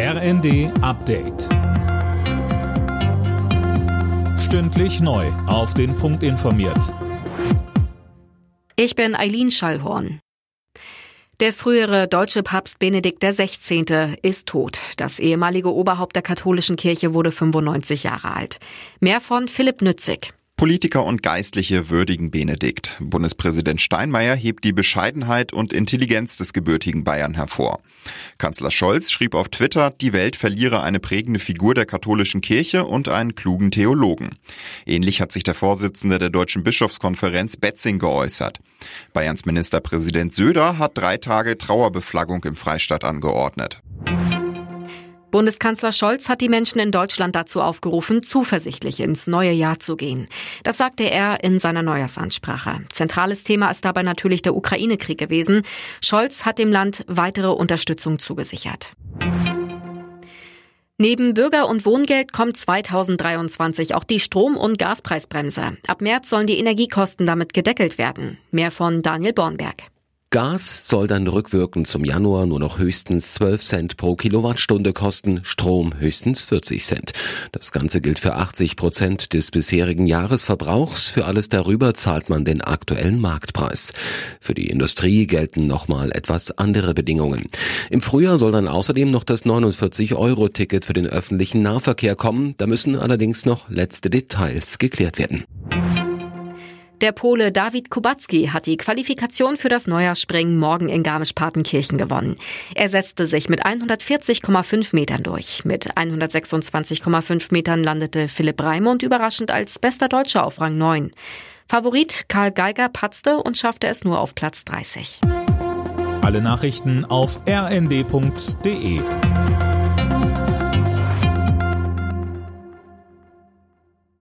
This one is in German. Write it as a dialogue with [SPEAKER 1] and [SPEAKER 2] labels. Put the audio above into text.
[SPEAKER 1] RND Update. Stündlich neu. Auf den Punkt informiert.
[SPEAKER 2] Ich bin Eileen Schallhorn. Der frühere deutsche Papst Benedikt XVI. ist tot. Das ehemalige Oberhaupt der katholischen Kirche wurde 95 Jahre alt. Mehr von Philipp Nützig.
[SPEAKER 3] Politiker und Geistliche würdigen Benedikt. Bundespräsident Steinmeier hebt die Bescheidenheit und Intelligenz des gebürtigen Bayern hervor. Kanzler Scholz schrieb auf Twitter, die Welt verliere eine prägende Figur der katholischen Kirche und einen klugen Theologen. Ähnlich hat sich der Vorsitzende der Deutschen Bischofskonferenz Betzing geäußert. Bayerns Ministerpräsident Söder hat drei Tage Trauerbeflaggung im Freistaat angeordnet.
[SPEAKER 2] Bundeskanzler Scholz hat die Menschen in Deutschland dazu aufgerufen, zuversichtlich ins neue Jahr zu gehen. Das sagte er in seiner Neujahrsansprache. Zentrales Thema ist dabei natürlich der Ukraine-Krieg gewesen. Scholz hat dem Land weitere Unterstützung zugesichert. Neben Bürger- und Wohngeld kommt 2023 auch die Strom- und Gaspreisbremse. Ab März sollen die Energiekosten damit gedeckelt werden. Mehr von Daniel Bornberg.
[SPEAKER 4] Gas soll dann rückwirkend zum Januar nur noch höchstens 12 Cent pro Kilowattstunde kosten, Strom höchstens 40 Cent. Das Ganze gilt für 80 Prozent des bisherigen Jahresverbrauchs. Für alles darüber zahlt man den aktuellen Marktpreis. Für die Industrie gelten nochmal etwas andere Bedingungen. Im Frühjahr soll dann außerdem noch das 49-Euro-Ticket für den öffentlichen Nahverkehr kommen. Da müssen allerdings noch letzte Details geklärt werden.
[SPEAKER 2] Der Pole David Kubacki hat die Qualifikation für das Neujahrsspringen morgen in Garmisch-Partenkirchen gewonnen. Er setzte sich mit 140,5 Metern durch. Mit 126,5 Metern landete Philipp Raimund überraschend als bester Deutscher auf Rang 9. Favorit Karl Geiger patzte und schaffte es nur auf Platz 30.
[SPEAKER 1] Alle Nachrichten auf rnd.de